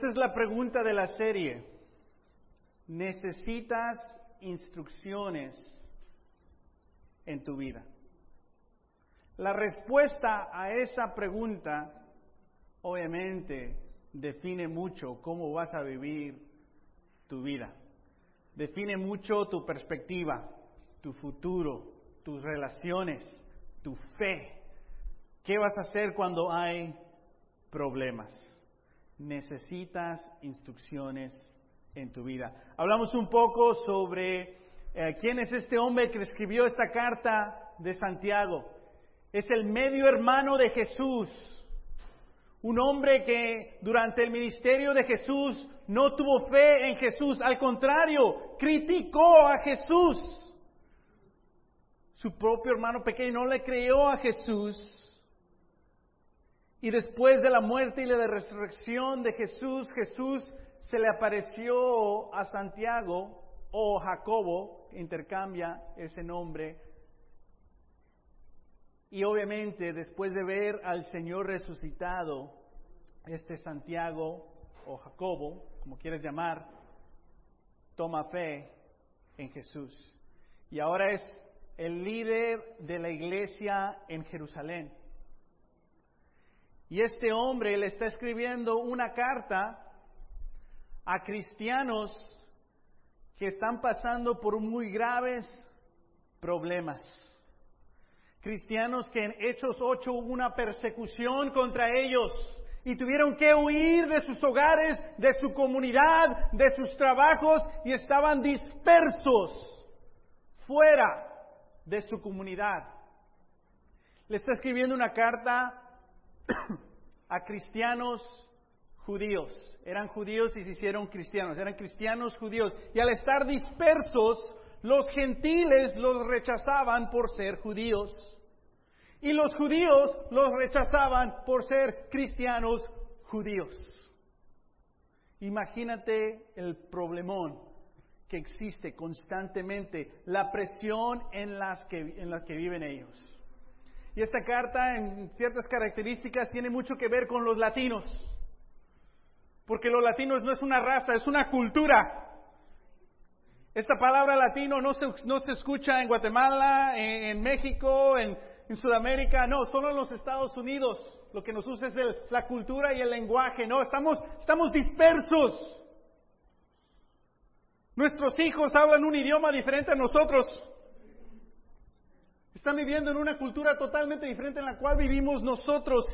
Esta es la pregunta de la serie. ¿Necesitas instrucciones en tu vida? La respuesta a esa pregunta obviamente define mucho cómo vas a vivir tu vida. Define mucho tu perspectiva, tu futuro, tus relaciones, tu fe. ¿Qué vas a hacer cuando hay problemas? Necesitas instrucciones en tu vida. Hablamos un poco sobre eh, quién es este hombre que escribió esta carta de Santiago. Es el medio hermano de Jesús. Un hombre que durante el ministerio de Jesús no tuvo fe en Jesús, al contrario, criticó a Jesús. Su propio hermano pequeño no le creyó a Jesús. Y después de la muerte y la resurrección de Jesús, Jesús se le apareció a Santiago o Jacobo, intercambia ese nombre. Y obviamente después de ver al Señor resucitado, este Santiago o Jacobo, como quieres llamar, toma fe en Jesús. Y ahora es el líder de la iglesia en Jerusalén. Y este hombre le está escribiendo una carta a cristianos que están pasando por muy graves problemas. Cristianos que en Hechos 8 hubo una persecución contra ellos y tuvieron que huir de sus hogares, de su comunidad, de sus trabajos y estaban dispersos fuera de su comunidad. Le está escribiendo una carta a cristianos judíos. Eran judíos y se hicieron cristianos. Eran cristianos judíos. Y al estar dispersos, los gentiles los rechazaban por ser judíos. Y los judíos los rechazaban por ser cristianos judíos. Imagínate el problemón que existe constantemente, la presión en las que, en las que viven ellos. Y esta carta, en ciertas características, tiene mucho que ver con los latinos. Porque los latinos no es una raza, es una cultura. Esta palabra latino no se, no se escucha en Guatemala, en, México, en, Sudamérica, no, solo en los Estados Unidos. Lo que nos usa es la cultura y el lenguaje, no, estamos, estamos dispersos. Nuestros hijos hablan un idioma diferente a nosotros. Están viviendo en una cultura totalmente diferente en la cual vivimos nosotros.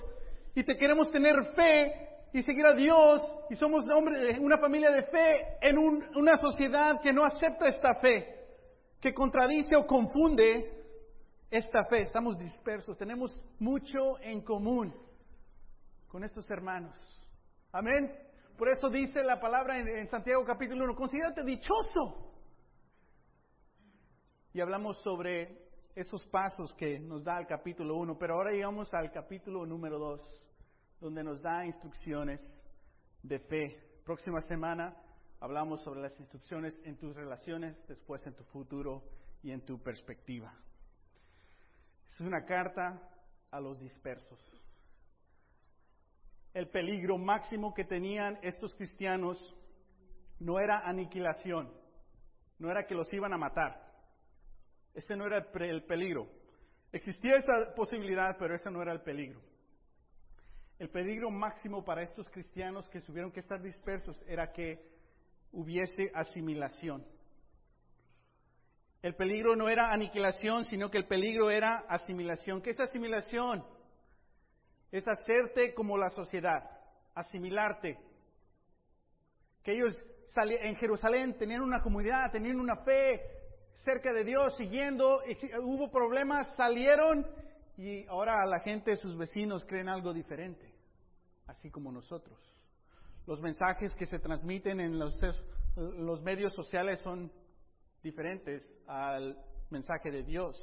Y te queremos tener fe y seguir a Dios. Y somos una familia de fe en una sociedad que no acepta esta fe, que contradice o confunde esta fe. Estamos dispersos, tenemos mucho en común con estos hermanos. Amén. Por eso dice la palabra en, Santiago capítulo 1, considérate dichoso. Y hablamos sobre esos pasos que nos da el capítulo 1, pero ahora llegamos al capítulo número 2, donde nos da instrucciones de fe. Próxima semana hablamos sobre las instrucciones en tus relaciones, después en tu futuro y en tu perspectiva. Es una carta a los dispersos el peligro máximo que tenían estos cristianos no era aniquilación, no era que los iban a matar. Ese no era el peligro. Existía esa posibilidad, pero ese no era el peligro. El peligro máximo para estos cristianos que tuvieron que estar dispersos era que hubiese asimilación. El peligro no era aniquilación, sino que el peligro era asimilación. ¿Qué es asimilación? es hacerte como la sociedad, asimilarte. Que ellos en Jerusalén tenían una comunidad, tenían una fe cerca de Dios, siguiendo, hubo problemas, salieron y ahora la gente, sus vecinos creen algo diferente, así como nosotros. Los mensajes que se transmiten en los, los medios sociales son diferentes al mensaje de Dios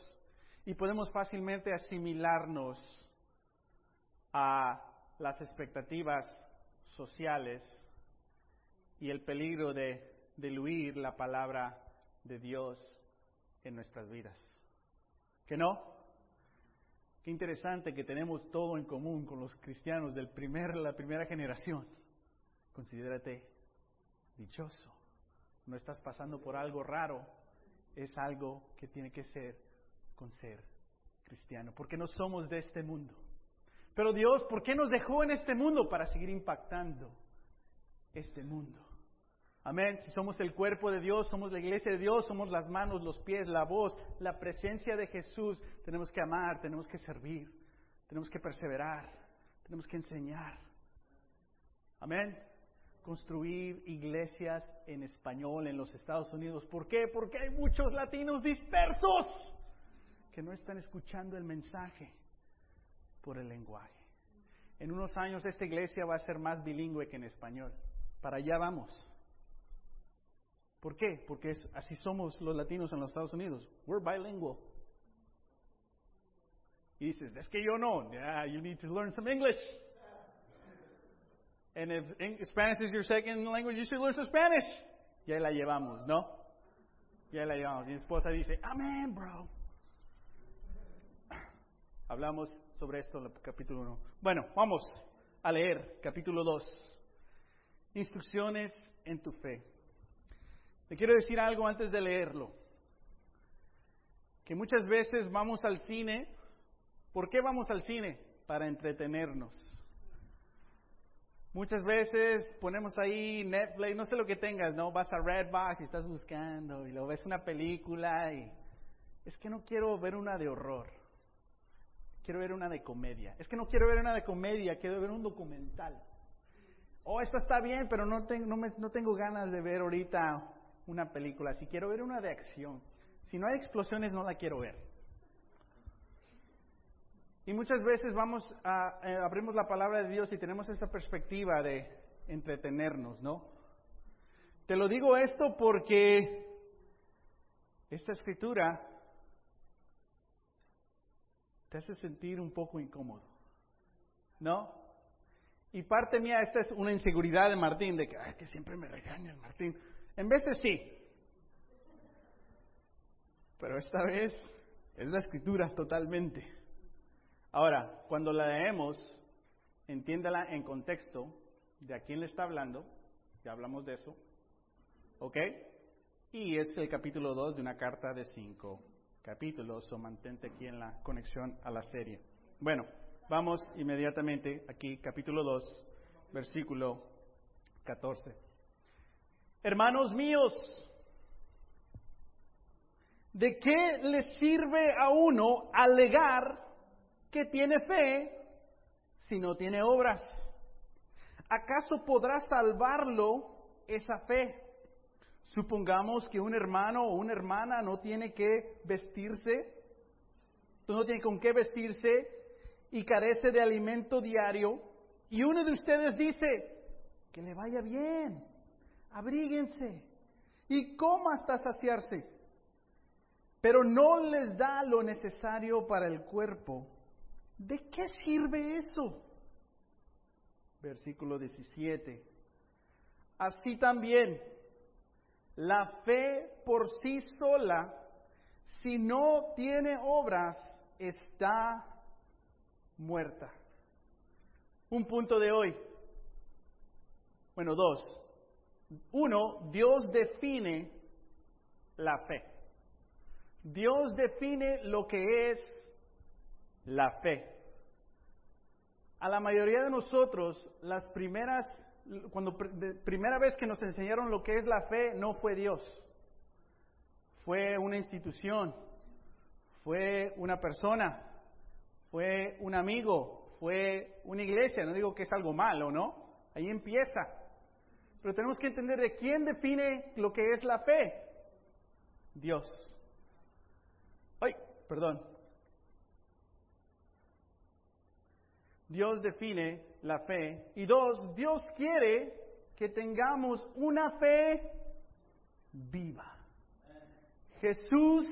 y podemos fácilmente asimilarnos a las expectativas sociales y el peligro de diluir la palabra de Dios en nuestras vidas. ¿Que no? Qué interesante que tenemos todo en común con los cristianos de primer, la primera generación. considérate dichoso. No estás pasando por algo raro, es algo que tiene que ser con ser cristiano, porque no somos de este mundo. Pero Dios, ¿por qué nos dejó en este mundo? Para seguir impactando este mundo. Amén. Si somos el cuerpo de Dios, somos la iglesia de Dios, somos las manos, los pies, la voz, la presencia de Jesús, tenemos que amar, tenemos que servir, tenemos que perseverar, tenemos que enseñar. Amén. Construir iglesias en español en los Estados Unidos. ¿Por qué? Porque hay muchos latinos dispersos que no están escuchando el mensaje por el lenguaje. En unos años esta iglesia va a ser más bilingüe que en español. Para allá vamos. ¿Por qué? Porque es, así somos los latinos en los Estados Unidos. We're bilingual. Y dices, es que yo no. Yeah, you need to learn some English. And if Spanish is your second language, you should learn some Spanish. Y ahí la llevamos, ¿no? Y ahí la llevamos. Mi esposa dice, Amén, bro. Hablamos sobre esto en el capítulo 1. Bueno, vamos a leer capítulo 2. Instrucciones en tu fe. Te quiero decir algo antes de leerlo. Que muchas veces vamos al cine. ¿Por qué vamos al cine? Para entretenernos. Muchas veces ponemos ahí Netflix, no sé lo que tengas, ¿no? Vas a Redbox y estás buscando y lo ves una película y es que no quiero ver una de horror. Quiero ver una de comedia. Es que no quiero ver una de comedia, quiero ver un documental. Oh, esta está bien, pero no tengo, no, me, no tengo ganas de ver ahorita una película. Si quiero ver una de acción. Si no hay explosiones, no la quiero ver. Y muchas veces vamos eh, abrimos la palabra de Dios y tenemos esa perspectiva de entretenernos, ¿no? Te lo digo esto porque esta escritura te hace sentir un poco incómodo, ¿no? Y parte mía, esta es una inseguridad de Martín, de que, ay, que siempre me regañan, Martín. En veces sí. Pero esta vez es la escritura totalmente. Ahora, cuando la leemos, entiéndala en contexto de a quién le está hablando, ya hablamos de eso, ¿ok? Y es el capítulo 2 de una carta de cinco capítulos, o mantente aquí en la conexión a la serie. Bueno, vamos inmediatamente aquí, capítulo 2, versículo 14. Hermanos míos, ¿de qué le sirve a uno alegar que tiene fe si no tiene obras? ¿Acaso podrá salvarlo esa fe? Supongamos que un hermano o una hermana no tiene que vestirse, no tiene con qué vestirse y carece de alimento diario, y uno de ustedes dice, que le vaya bien, abríguense y coma hasta saciarse, pero no les da lo necesario para el cuerpo. ¿De qué sirve eso? Versículo 17. Así también, la fe por sí sola, si no tiene obras, está muerta. Un punto de hoy. Bueno, dos. Uno, Dios define la fe. Dios define lo que es la fe. A la mayoría de nosotros, las primeras, cuando primera vez que nos enseñaron lo que es la fe, no fue Dios, fue una institución, fue una persona, fue un amigo, fue una iglesia. No digo que es algo malo, ¿no? Ahí empieza. Pero tenemos que entender de quién define lo que es la fe. Dios. Ay, perdón, Dios define la fe. Y dos, Dios quiere que tengamos una fe viva. Jesús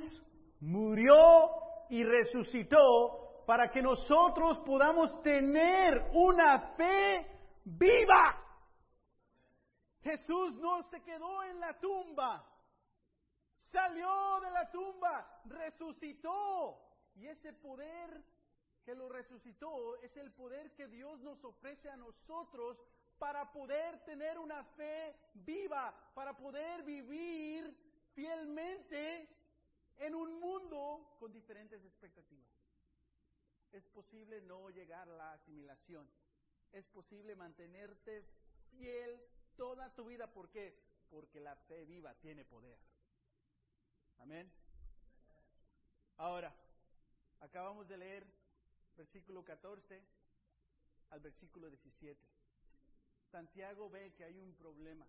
murió y resucitó para que nosotros podamos tener una fe viva. Jesús no se quedó en la tumba, salió de la tumba, resucitó. Y ese poder que lo resucitó es el poder que Dios nos ofrece a nosotros para poder tener una fe viva, para poder vivir fielmente en un mundo con diferentes expectativas. Es posible no llegar a la asimilación. Es posible mantenerte fiel toda tu vida. ¿Por qué? Porque la fe viva tiene poder. Amén. Ahora, acabamos de leer versículo 14 al versículo 17. Santiago ve que hay un problema.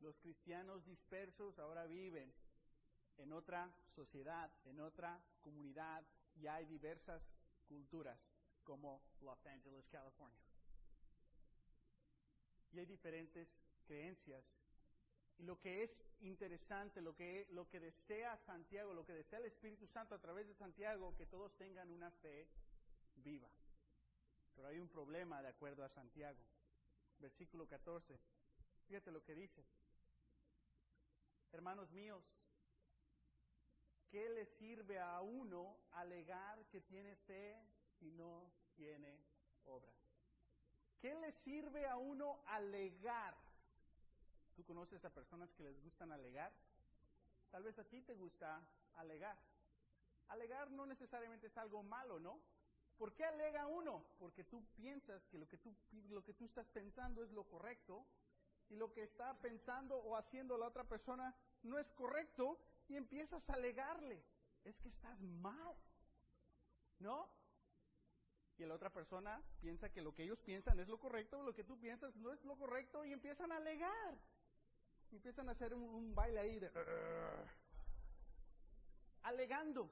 Los cristianos dispersos ahora viven en otra sociedad, en otra comunidad, y hay diversas culturas como Los Angeles, California. Y hay diferentes creencias. Y lo que es interesante, lo que, lo que desea Santiago, lo que desea el Espíritu Santo a través de Santiago, que todos tengan una fe viva. Pero hay un problema de acuerdo a Santiago. Versículo 14. Fíjate lo que dice. Hermanos míos, ¿qué le sirve a uno alegar que tiene fe si no tiene obras? ¿Qué le sirve a uno alegar? ¿Tú conoces a personas que les gustan alegar? Tal vez a ti te gusta alegar. Alegar no necesariamente es algo malo, ¿no? ¿Por qué alega uno? Porque tú piensas que lo que tú, lo que tú estás pensando es lo correcto y lo que está pensando o haciendo la otra persona no es correcto y empiezas a alegarle. Es que estás mal. ¿No? Y la otra persona piensa que lo que ellos piensan es lo correcto, lo que tú piensas no es lo correcto y empiezan a alegar. Empiezan a hacer un, un baile ahí de... alegando.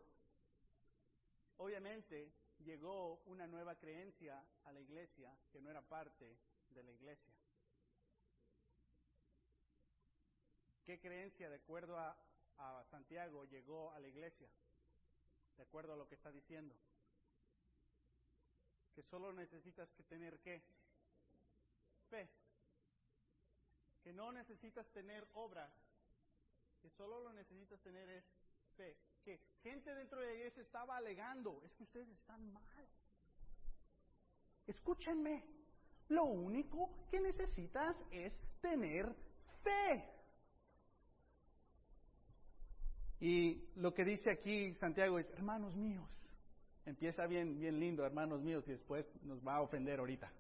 Obviamente, llegó una nueva creencia a la iglesia que no era parte de la iglesia. ¿Qué creencia, de acuerdo a, Santiago, llegó a la iglesia? De acuerdo a lo que está diciendo. Solo necesitas que tener qué? Fe. Que no necesitas tener obras. Que solo lo necesitas tener es fe que gente dentro de la iglesia estaba alegando, es que ustedes están mal. Escúchenme, lo único que necesitas es tener fe. Y lo que dice aquí Santiago es, hermanos míos, empieza bien, bien lindo, hermanos míos, y después nos va a ofender ahorita.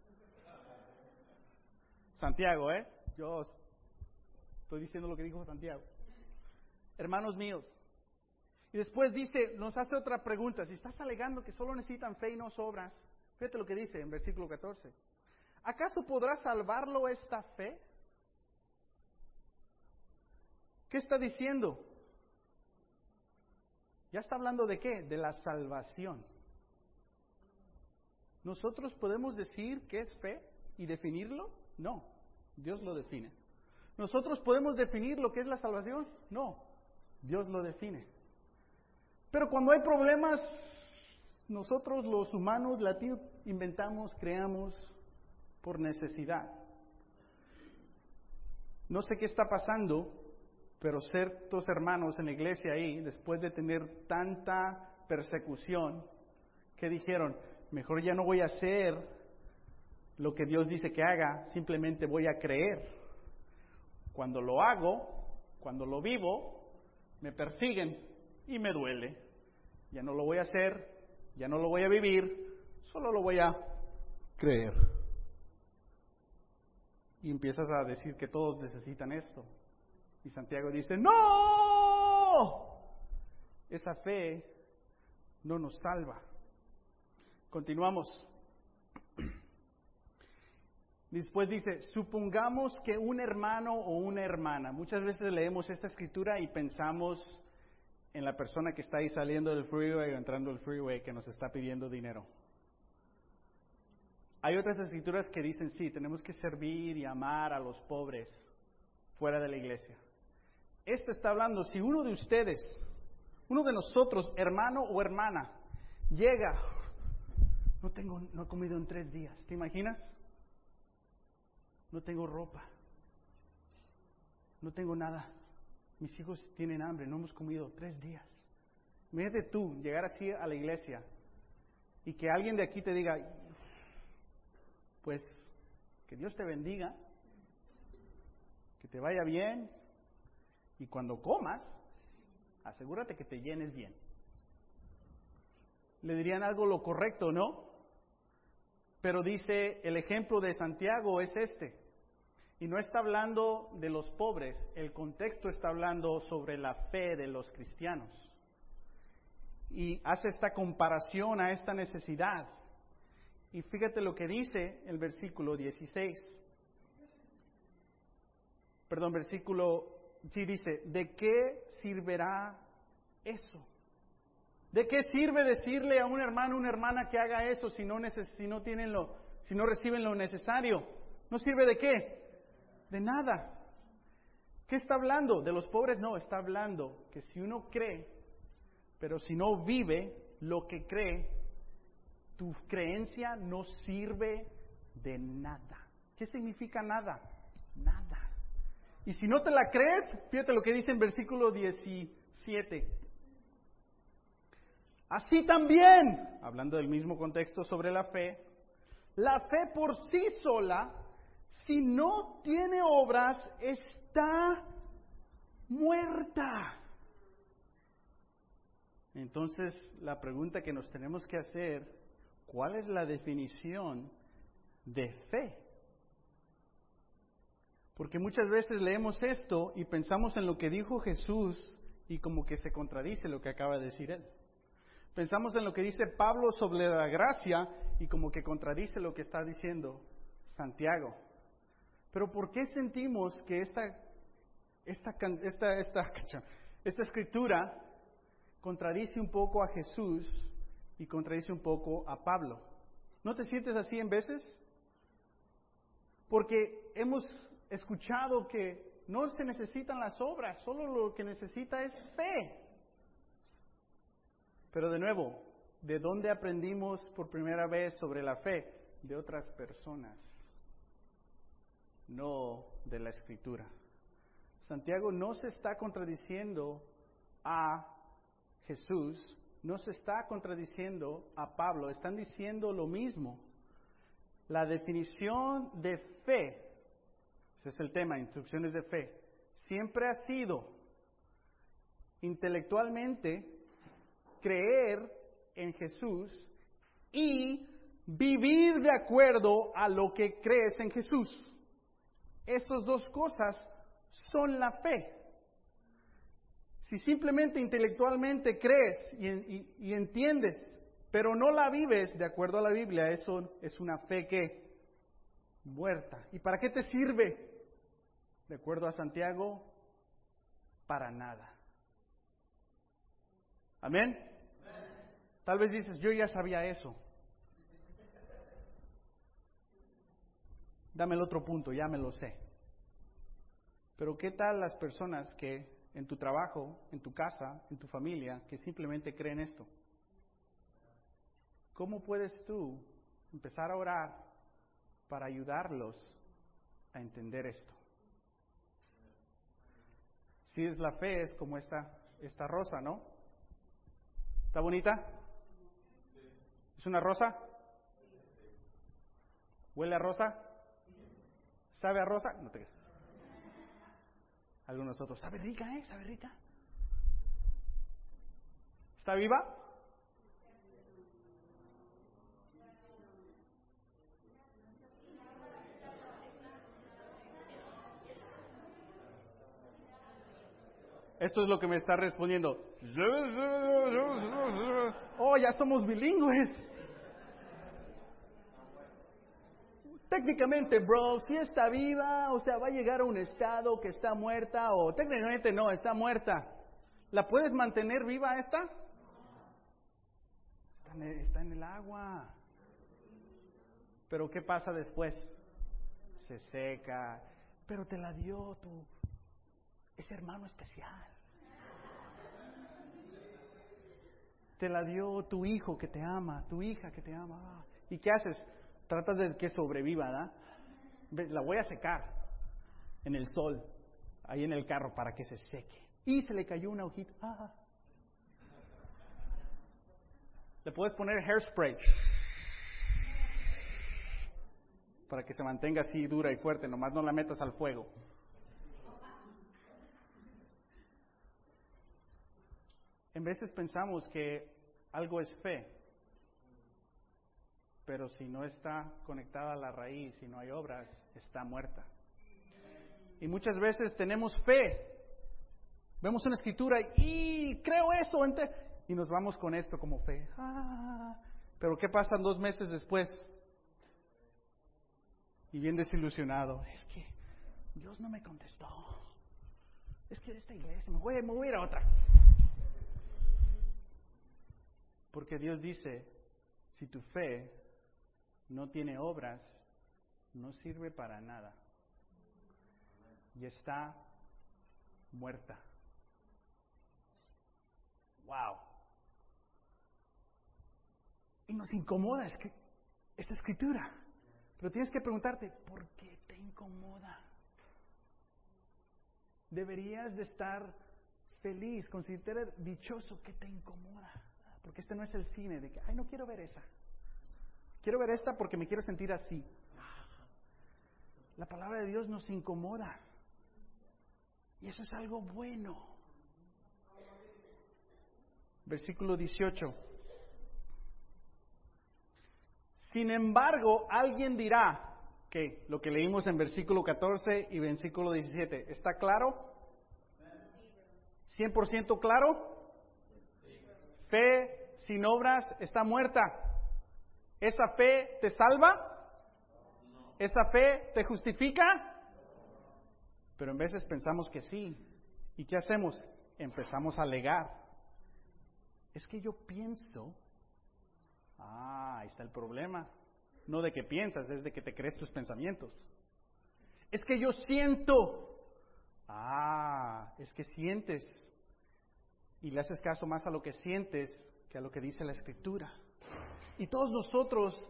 Santiago, ¿eh? Yo estoy diciendo lo que dijo Santiago. Hermanos míos, y después dice, nos hace otra pregunta, si estás alegando que solo necesitan fe y no sobras, fíjate lo que dice en versículo 14. ¿Acaso podrá salvarlo esta fe? ¿Qué está diciendo? Ya está hablando de qué? De la salvación. ¿Nosotros podemos decir qué es fe y definirlo? No, Dios lo define. ¿Nosotros podemos definir lo que es la salvación? No, Dios lo define. Pero cuando hay problemas, nosotros los humanos latinos inventamos, creamos por necesidad. No sé qué está pasando, pero ciertos hermanos en la iglesia ahí, después de tener tanta persecución, que dijeron, mejor ya no voy a hacer lo que Dios dice que haga, simplemente voy a creer. Cuando lo hago, cuando lo vivo, me persiguen y me duele ya no lo voy a hacer, ya no lo voy a vivir, solo lo voy a creer. Y empiezas a decir que todos necesitan esto. Y Santiago dice, no, esa fe no nos salva. Continuamos. Después dice, supongamos que un hermano o una hermana, muchas veces leemos esta escritura y pensamos en la persona que está ahí saliendo del freeway o entrando al freeway que nos está pidiendo dinero. Hay otras escrituras que dicen, sí, tenemos que servir y amar a los pobres fuera de la iglesia. Este está hablando, si uno de ustedes, uno de nosotros, hermano o hermana, llega, no tengo, no he comido en tres días, ¿te imaginas? No tengo ropa, no tengo nada mis hijos tienen hambre, no hemos comido tres días. de tú llegar así a la iglesia y que alguien de aquí te diga, pues Que Dios te bendiga, que te vaya bien y cuando comas, asegúrate que te llenes bien. Le dirían algo lo correcto, ¿no? Pero dice, el ejemplo de Santiago es este. Y no está hablando de los pobres, el contexto está hablando sobre la fe de los cristianos. Y hace esta comparación a esta necesidad. Y fíjate lo que dice el versículo 16. Perdón, versículo, sí dice, ¿de qué servirá eso? ¿De qué sirve decirle a un hermano, una hermana que haga eso si no, si no tienen lo, si no reciben lo necesario? ¿No sirve de qué? De nada. ¿Qué está hablando? ¿De los pobres? No, está hablando que si uno cree, pero si no vive lo que cree, tu creencia no sirve de nada. ¿Qué significa nada? Nada. Y si no te la crees, fíjate lo que dice en versículo 17. Así también, hablando del mismo contexto sobre la fe, la fe por sí sola si no tiene obras, está muerta. Entonces, la pregunta que nos tenemos que hacer, ¿cuál es la definición de fe? Porque muchas veces leemos esto y pensamos en lo que dijo Jesús y como que se contradice lo que acaba de decir él. Pensamos en lo que dice Pablo sobre la gracia y como que contradice lo que está diciendo Santiago. Pero ¿por qué sentimos que esta, esta, esta, esta, escritura contradice un poco a Jesús y contradice un poco a Pablo? ¿No te sientes así en veces? Porque hemos escuchado que no se necesitan las obras, solo lo que necesita es fe. Pero de nuevo, ¿de dónde aprendimos por primera vez sobre la fe? De otras personas no de la escritura. Santiago no se está contradiciendo a Jesús, no se está contradiciendo a Pablo, están diciendo lo mismo. La definición de fe, ese es el tema, instrucciones de fe, siempre ha sido intelectualmente creer en Jesús y vivir de acuerdo a lo que crees en Jesús. Estas dos cosas son la fe. Si simplemente intelectualmente crees y, entiendes, pero no la vives de acuerdo a la Biblia, eso es una fe que muerta. ¿Y para qué te sirve? De acuerdo a Santiago, para nada. Amén. Tal vez dices, yo ya sabía eso. Dame el otro punto, ya me lo sé. Pero ¿qué tal las personas que en tu trabajo, en tu casa, en tu familia, que simplemente creen esto? ¿Cómo puedes tú empezar a orar para ayudarlos a entender esto? Si es la fe, es como esta, esta rosa, ¿no? ¿Está bonita? ¿Es una rosa? ¿Huele a rosa? ¿Sabe a rosa? No te Algunos otros, ¿sabe rica, eh? ¿Sabe rica? ¿Está viva? Esto es lo que me está respondiendo. Oh, ya somos bilingües. Técnicamente, bro, si está viva, o sea, va a llegar a un estado que está muerta, o técnicamente no, está muerta. ¿La puedes mantener viva esta? Está en, el, está en el agua. Pero ¿qué pasa después? Se seca. Pero te la dio tu ese hermano especial. Te la dio tu hijo que te ama, tu hija que te ama. ¿Y qué haces? Tratas de que sobreviva, ¿da? La voy a secar en el sol, ahí en el carro, para que se seque. Y se le cayó una hojita. Ah. Le puedes poner hairspray para que se mantenga así dura y fuerte, nomás no la metas al fuego. En veces pensamos que algo es fe, pero si no está conectada a la raíz, si no hay obras, está muerta. Y muchas veces tenemos fe, vemos una escritura y creo eso, y nos vamos con esto como fe. Ah, pero ¿qué pasa dos meses después? Y bien desilusionado, es que Dios no me contestó. Es que de esta iglesia me voy, me voy a ir a otra. Porque Dios dice, si tu fe no tiene obras, no sirve para nada. Y está muerta. Wow. Y nos incomoda esta escritura. Pero tienes que preguntarte, ¿por qué te incomoda? Deberías de estar feliz, considerar dichoso que te incomoda. Porque este no es el cine de que, ay, no quiero ver esa. Quiero ver esta porque me quiero sentir así. La palabra de Dios nos incomoda. Y eso es algo bueno. Versículo 18. Sin embargo, alguien dirá que lo que leímos en versículo 14 y versículo 17, ¿está claro? ¿100% claro? Fe sin obras está muerta. ¿Esa fe te salva? ¿Esa fe te justifica? Pero en veces pensamos que sí. ¿Y qué hacemos? Empezamos a alegar. Es que yo pienso. Ah, ahí está el problema. No de que piensas, es de que te crees tus pensamientos. Es que yo siento. Ah, es que sientes y le haces caso más a lo que sientes que a lo que dice la escritura. Y todos nosotros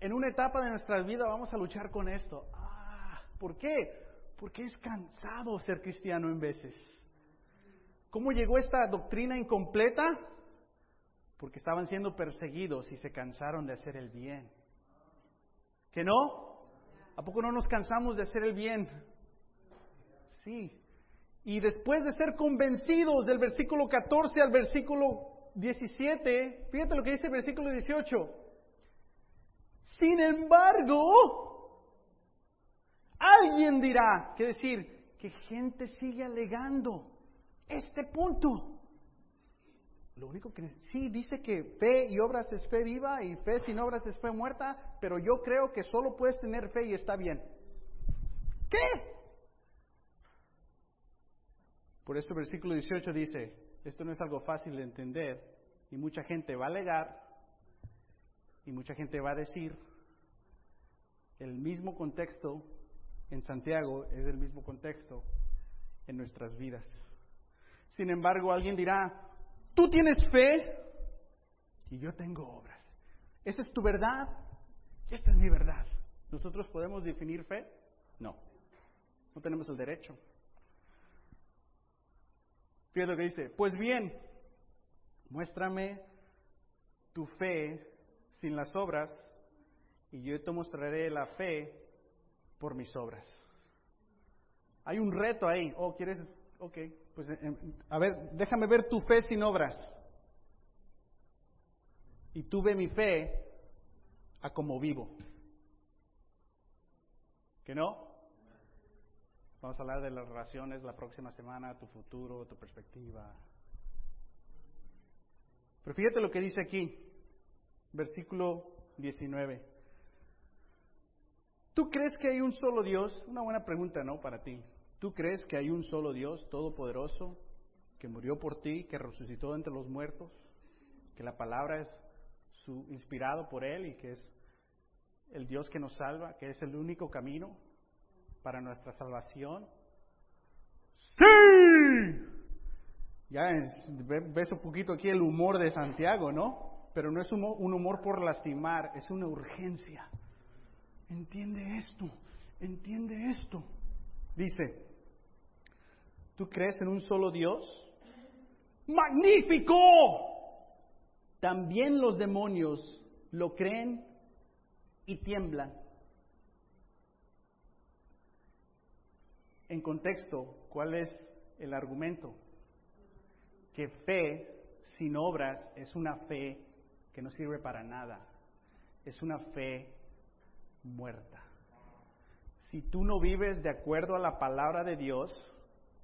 en una etapa de nuestra vida vamos a luchar con esto. Ah, ¿por qué? Porque es cansado ser cristiano en veces. ¿Cómo llegó esta doctrina incompleta? Porque estaban siendo perseguidos y se cansaron de hacer el bien. ¿Que no? ¿A poco no nos cansamos de hacer el bien? Sí, y después de ser convencidos del versículo 14 al versículo 17, fíjate lo que dice el versículo 18. Sin embargo, alguien dirá, que decir, que gente sigue alegando este punto. Lo único que sí dice que fe y obras es fe viva y fe sin obras es fe muerta, pero yo creo que solo puedes tener fe y está bien. ¿Qué? Por eso el versículo 18 dice, esto no es algo fácil de entender y mucha gente va a alegar y mucha gente va a decir, el mismo contexto en Santiago es el mismo contexto en nuestras vidas. Sin embargo, alguien dirá, tú tienes fe y yo tengo obras. ¿Esa es tu verdad? Esta es mi verdad. ¿Nosotros podemos definir fe? No, no tenemos el derecho. Fíjate lo que dice, pues bien, muéstrame tu fe sin las obras y yo te mostraré la fe por mis obras. Hay un reto ahí. Oh, ¿quieres? Ok, pues em, a ver, déjame ver tu fe sin obras. Y tú ve mi fe a como vivo. ¿Que no? Vamos a hablar de las relaciones la próxima semana, tu futuro, tu perspectiva. Pero fíjate lo que dice aquí, versículo 19. ¿Tú crees que hay un solo Dios? Una buena pregunta, ¿no? Para ti. ¿Tú crees que hay un solo Dios todopoderoso que murió por ti, que resucitó entre los muertos, que la palabra es su, inspirado por Él y que es el Dios que nos salva, que es el único camino? Para nuestra salvación? Sí. Ya ves un poquito aquí el humor de Santiago, ¿no? Pero no es un humor por lastimar, es una urgencia. Entiende esto, entiende esto. Dice, ¿tú crees en un solo Dios? ¡Magnífico! También los demonios lo creen y tiemblan. En contexto, ¿cuál es el argumento? Que fe sin obras es una fe que no sirve para nada. Es una fe muerta. Si tú no vives de acuerdo a la palabra de Dios,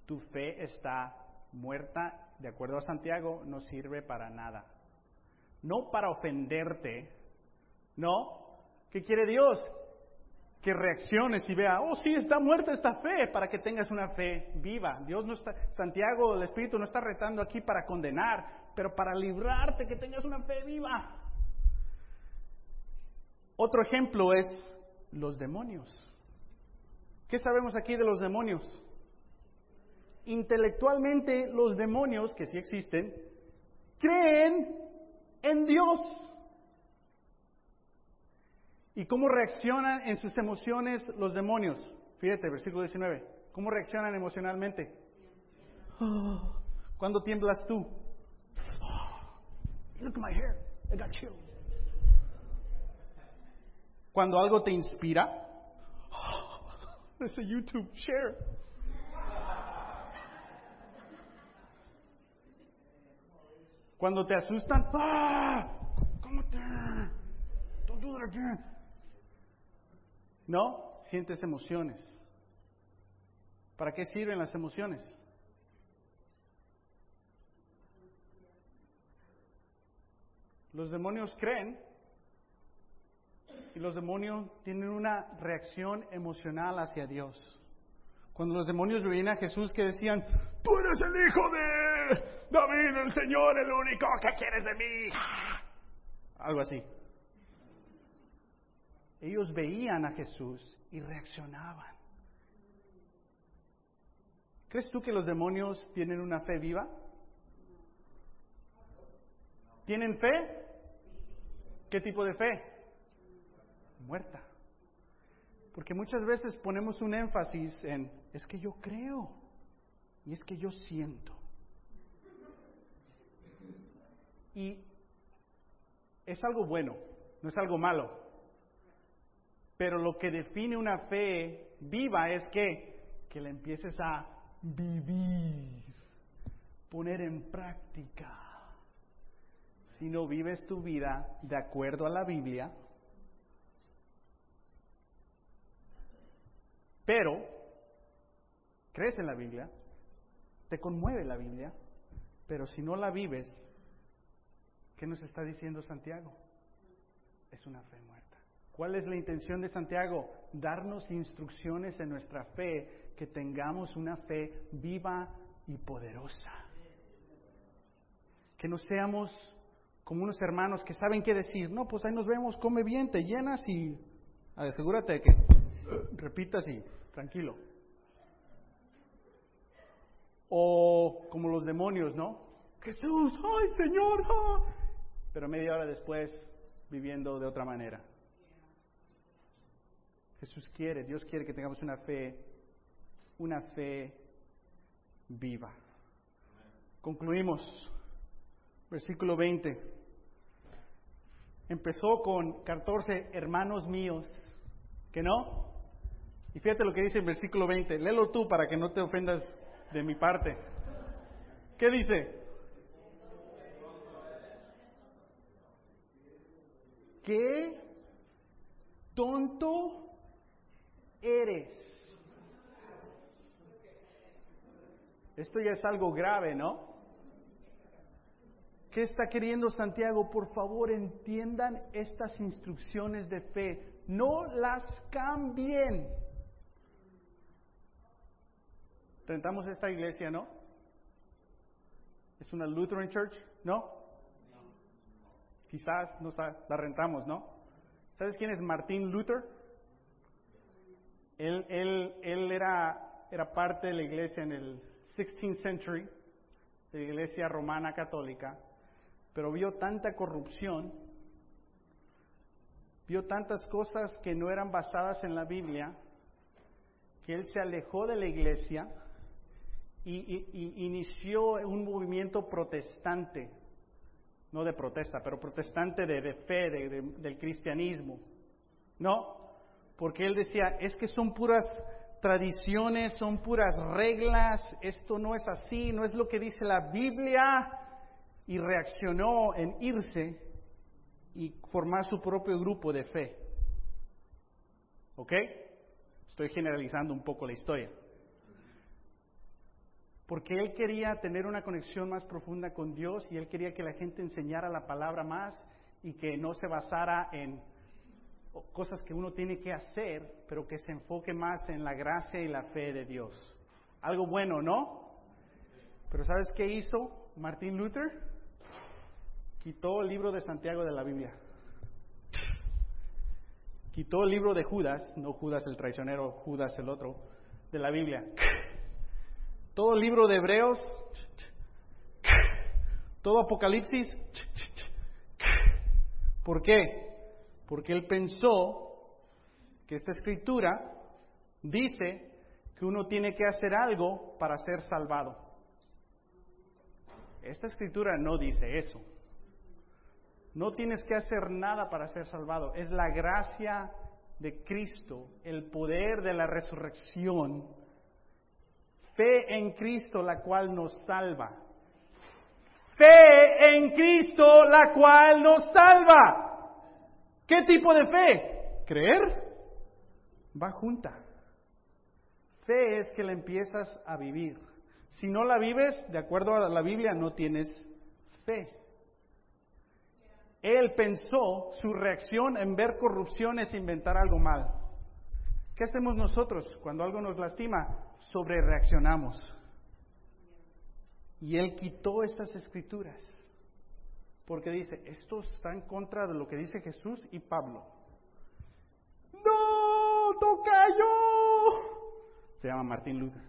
tu fe está muerta. De acuerdo a Santiago, no sirve para nada. No para ofenderte, no. ¿Qué quiere Dios? Que reacciones y vea, oh sí, está muerta esta fe, para que tengas una fe viva. Dios no está, Santiago, el Espíritu no está retando aquí para condenar, pero para librarte, que tengas una fe viva. Otro ejemplo es los demonios. ¿Qué sabemos aquí de los demonios? Intelectualmente los demonios, que sí existen, creen en Dios. ¿Y cómo reaccionan en sus emociones los demonios? Fíjate, versículo 19. ¿Cómo reaccionan emocionalmente? ¿Cuándo tiemblas tú? Look at my hair. I got chills. Cuando algo te inspira, es a YouTube share. Cuando te asustan, ¡ah! ¿Cómo te? Don't do that again. No, sientes emociones. ¿Para qué sirven las emociones? Los demonios creen y los demonios tienen una reacción emocional hacia Dios. Cuando los demonios veían a Jesús que decían, tú eres el hijo de David, el Señor, el único, ¿qué quieres de mí? Algo así. Ellos veían a Jesús y reaccionaban. ¿Crees tú que los demonios tienen una fe viva? ¿Tienen fe? ¿Qué tipo de fe? Muerta. Porque muchas veces ponemos un énfasis en, es que yo creo y es que yo siento. Y es algo bueno, no es algo malo. Pero lo que define una fe viva es que, que la empieces a vivir, poner en práctica. Si no vives tu vida de acuerdo a la Biblia, pero crees en la Biblia, te conmueve la Biblia, pero si no la vives, ¿qué nos está diciendo Santiago? Es una fe muerta. ¿Cuál es la intención de Santiago? Darnos instrucciones en nuestra fe, que tengamos una fe viva y poderosa. Que no seamos como unos hermanos que saben qué decir. No, pues ahí nos vemos, come bien, te llenas y asegúrate de que repitas y tranquilo. O como los demonios, ¿no? Jesús, ay Señor, ah". pero media hora después viviendo de otra manera. Jesús quiere, Dios quiere que tengamos una fe, una fe viva. Concluimos. Versículo 20. Empezó con 14 hermanos míos, ¿que no? Y fíjate lo que dice en versículo 20. Léelo tú para que no te ofendas de mi parte. ¿Qué dice? ¿Qué tonto eres? Esto ya es algo grave, ¿no? ¿Qué está queriendo Santiago? Por favor, entiendan estas instrucciones de fe. No las cambien. Rentamos esta iglesia, ¿no? ¿Es una Lutheran Church? ¿No? Quizás no la rentamos, ¿no? ¿Sabes quién es Martín Luther? Él, él, él era, era parte de la iglesia en el 16th century, de la iglesia romana católica, pero vio tanta corrupción, vio tantas cosas que no eran basadas en la Biblia, que él se alejó de la iglesia y, inició un movimiento protestante, no de protesta, pero protestante de, fe, del cristianismo, ¿no? Porque él decía, es que son puras tradiciones, son puras reglas, esto no es así, no es lo que dice la Biblia, y reaccionó en irse y formar su propio grupo de fe. ¿Ok? Estoy generalizando un poco la historia. Porque él quería tener una conexión más profunda con Dios y él quería que la gente enseñara la palabra más y que no se basara en cosas que uno tiene que hacer, pero que se enfoque más en la gracia y la fe de Dios. Algo bueno, ¿no? Pero ¿sabes qué hizo Martín Luther? Quitó el libro de Santiago de la Biblia. Quitó el libro de Judas, no Judas el traicionero, Judas el otro, de la Biblia. Todo el libro de Hebreos, todo Apocalipsis. ¿Por qué? Porque él pensó que esta escritura dice que uno tiene que hacer algo para ser salvado. Esta escritura no dice eso. No tienes que hacer nada para ser salvado. Es la gracia de Cristo, el poder de la resurrección, fe en Cristo la cual nos salva. Fe en Cristo la cual nos salva. ¿Qué tipo de fe? ¿Creer? Va junta. Fe es que la empiezas a vivir. Si no la vives, de acuerdo a la Biblia, no tienes fe. Él pensó su reacción en ver corrupción es inventar algo mal. ¿Qué hacemos nosotros cuando algo nos lastima? Sobre reaccionamos. Y él quitó estas escrituras porque dice, esto está en contra de lo que dice Jesús y Pablo. ¡No! ¡Tocayo! Se llama Martín Luther.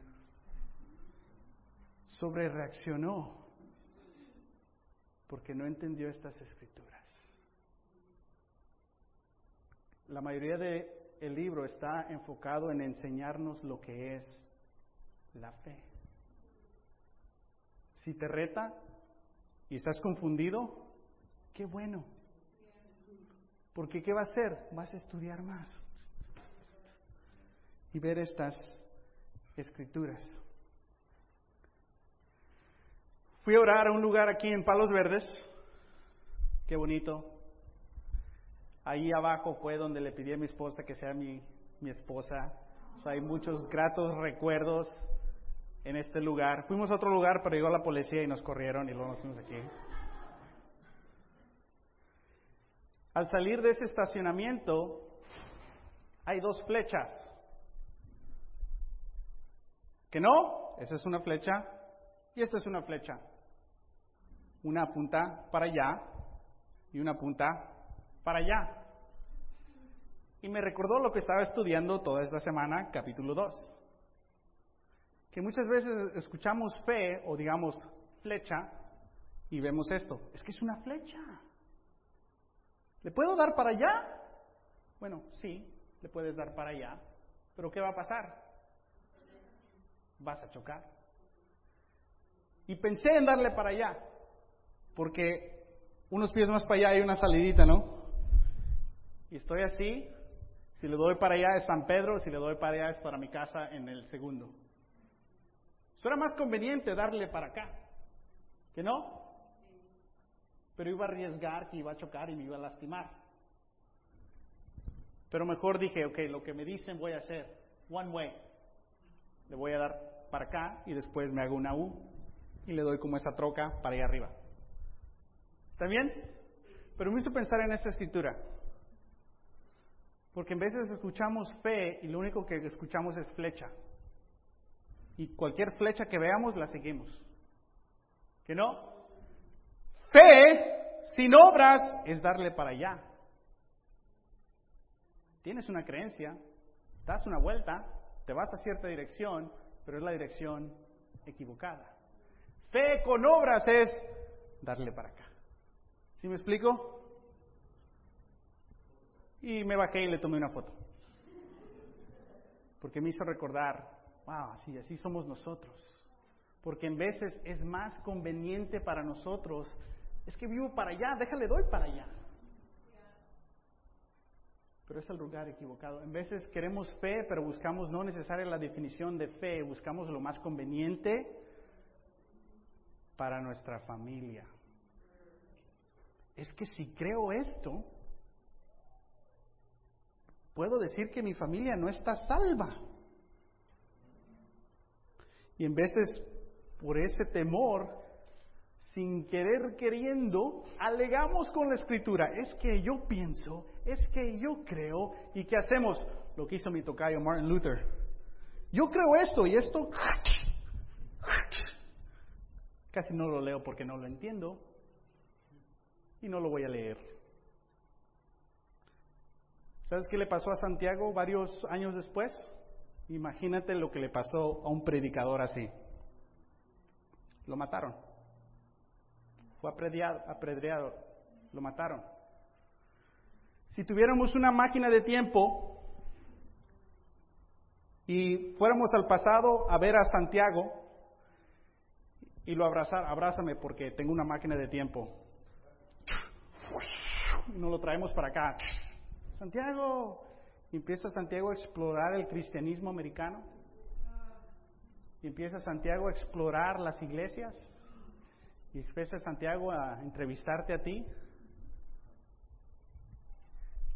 Sobre reaccionó porque no entendió estas escrituras. La mayoría del el libro está enfocado en enseñarnos lo que es la fe. Si te reta y estás confundido, Qué bueno. Porque ¿qué va a hacer? Vas a estudiar más y ver estas escrituras. Fui a orar a un lugar aquí en Palos Verdes. Qué bonito. Ahí abajo fue donde le pedí a mi esposa que sea mi, mi esposa. hay muchos gratos recuerdos en este lugar. Fuimos a otro lugar, pero llegó la policía y nos corrieron y luego nos fuimos aquí. Al salir de ese estacionamiento hay dos flechas. ¿Que no? Esa es una flecha y esta es una flecha. Una punta para allá y una punta para allá. Y me recordó lo que estaba estudiando toda esta semana, capítulo 2. Que muchas veces escuchamos fe o digamos flecha y vemos esto. Es que es una flecha. ¿Le puedo dar para allá? Bueno, sí, le puedes dar para allá, pero ¿qué va a pasar? Vas a chocar. Y pensé en darle para allá, porque unos pies más para allá hay una salidita, ¿no? Y estoy así, si le doy para allá es San Pedro, si le doy para allá es para mi casa en el segundo. Suena más conveniente darle para acá, ¿que no? Pero iba a arriesgar que iba a chocar y me iba a lastimar. Pero mejor dije, ok, lo que me dicen voy a hacer, one way. Le voy a dar para acá y después me hago una U y le doy como esa troca para allá arriba. ¿Está bien? Pero me hizo pensar en esta escritura. Porque en veces escuchamos fe y lo único que escuchamos es flecha. Y cualquier flecha que veamos la seguimos. ¿Que no? Fe sin obras es darle para allá. Tienes una creencia, das una vuelta, te vas a cierta dirección, pero es la dirección equivocada. Fe con obras es darle para acá. ¿Sí me explico? Y me bajé y le tomé una foto. Porque me hizo recordar, wow, así, así somos nosotros. Porque en veces es más conveniente para nosotros es que vivo para allá, déjale doy para allá. Pero es el lugar equivocado. En veces queremos fe, pero buscamos no necesariamente la definición de fe, buscamos lo más conveniente para nuestra familia. Es que si creo esto, puedo decir que mi familia no está salva. Y en veces, por ese temor, sin querer queriendo, alegamos con la escritura. Es que yo pienso, es que yo creo. ¿Y qué hacemos? Lo que hizo mi tocayo Martin Luther. Yo creo esto y esto. Casi no lo leo porque no lo entiendo. Y no lo voy a leer. ¿Sabes qué le pasó a Santiago varios años después? Imagínate lo que le pasó a un predicador así. Lo mataron. Fue apedreado. Lo mataron. Si tuviéramos una máquina de tiempo y fuéramos al pasado a ver a Santiago y lo abrazar, abrázame porque tengo una máquina de tiempo. Y nos lo traemos para acá. Santiago, empieza Santiago a explorar el cristianismo americano. Y empieza Santiago a explorar las iglesias. Y empieza Santiago a entrevistarte a ti.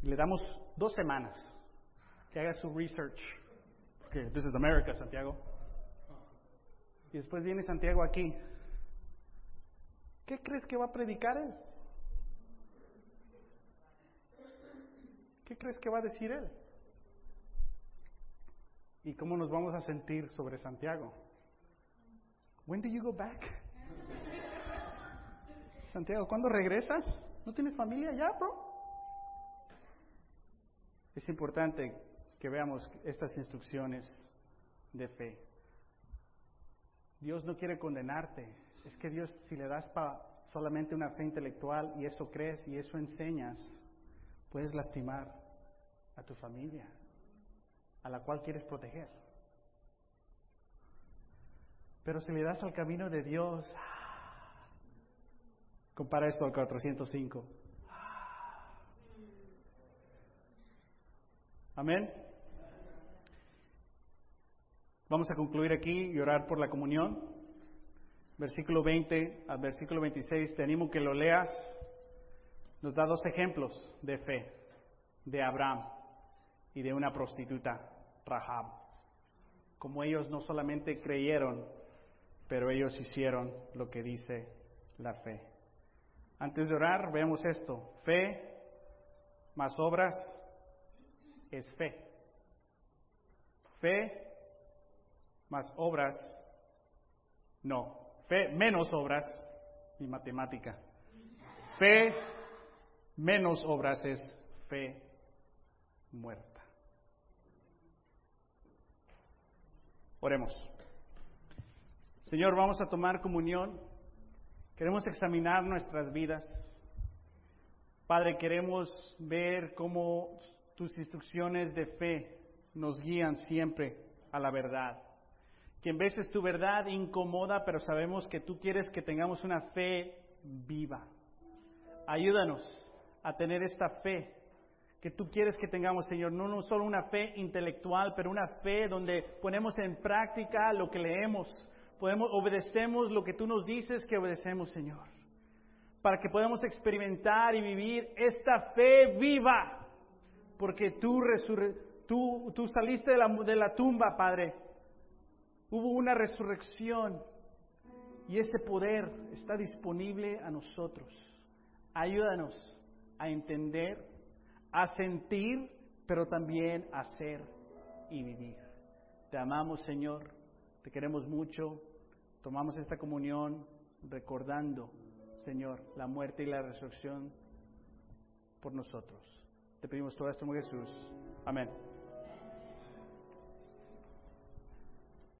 Le damos dos semanas que haga su research. Porque this is America, Santiago. Y después viene Santiago aquí. ¿Qué crees que va a predicar él? ¿Qué crees que va a decir él? ¿Y cómo nos vamos a sentir sobre Santiago? When do you go back? Santiago, ¿cuándo regresas? ¿No tienes familia ya, bro? Es importante que veamos estas instrucciones de fe. Dios no quiere condenarte. Es que Dios, si le das solamente una fe intelectual y eso crees y eso enseñas, puedes lastimar a tu familia, a la cual quieres proteger. Pero si le das al camino de Dios, compara esto al 405. Amén. Vamos a concluir aquí y orar por la comunión. Versículo 20 al versículo 26, te animo que lo leas. Nos da dos ejemplos de fe de Abraham y de una prostituta, Rahab. Como ellos no solamente creyeron, pero ellos hicieron lo que dice la fe. Antes de orar, veamos esto. Fe más obras es fe. Fe más obras, no. Fe menos obras y matemática. Fe menos obras es fe muerta. Oremos. Señor, vamos a tomar comunión. Queremos examinar nuestras vidas. Padre, queremos ver cómo tus instrucciones de fe nos guían siempre a la verdad. Que en veces tu verdad incomoda, pero sabemos que tú quieres que tengamos una fe viva. Ayúdanos a tener esta fe que tú quieres que tengamos, Señor, no, no solo una fe intelectual, pero una fe donde ponemos en práctica lo que leemos, podemos, obedecemos lo que tú nos dices que obedecemos, Señor, para que podamos experimentar y vivir esta fe viva, porque tú, tú, tú saliste de la, de la tumba, Padre, hubo una resurrección y ese poder está disponible a nosotros. Ayúdanos a entender a sentir, pero también a ser y vivir. Te amamos, Señor, te queremos mucho. Tomamos esta comunión recordando, Señor, la muerte y la resurrección por nosotros. Te pedimos todo esto en Jesús. Amén.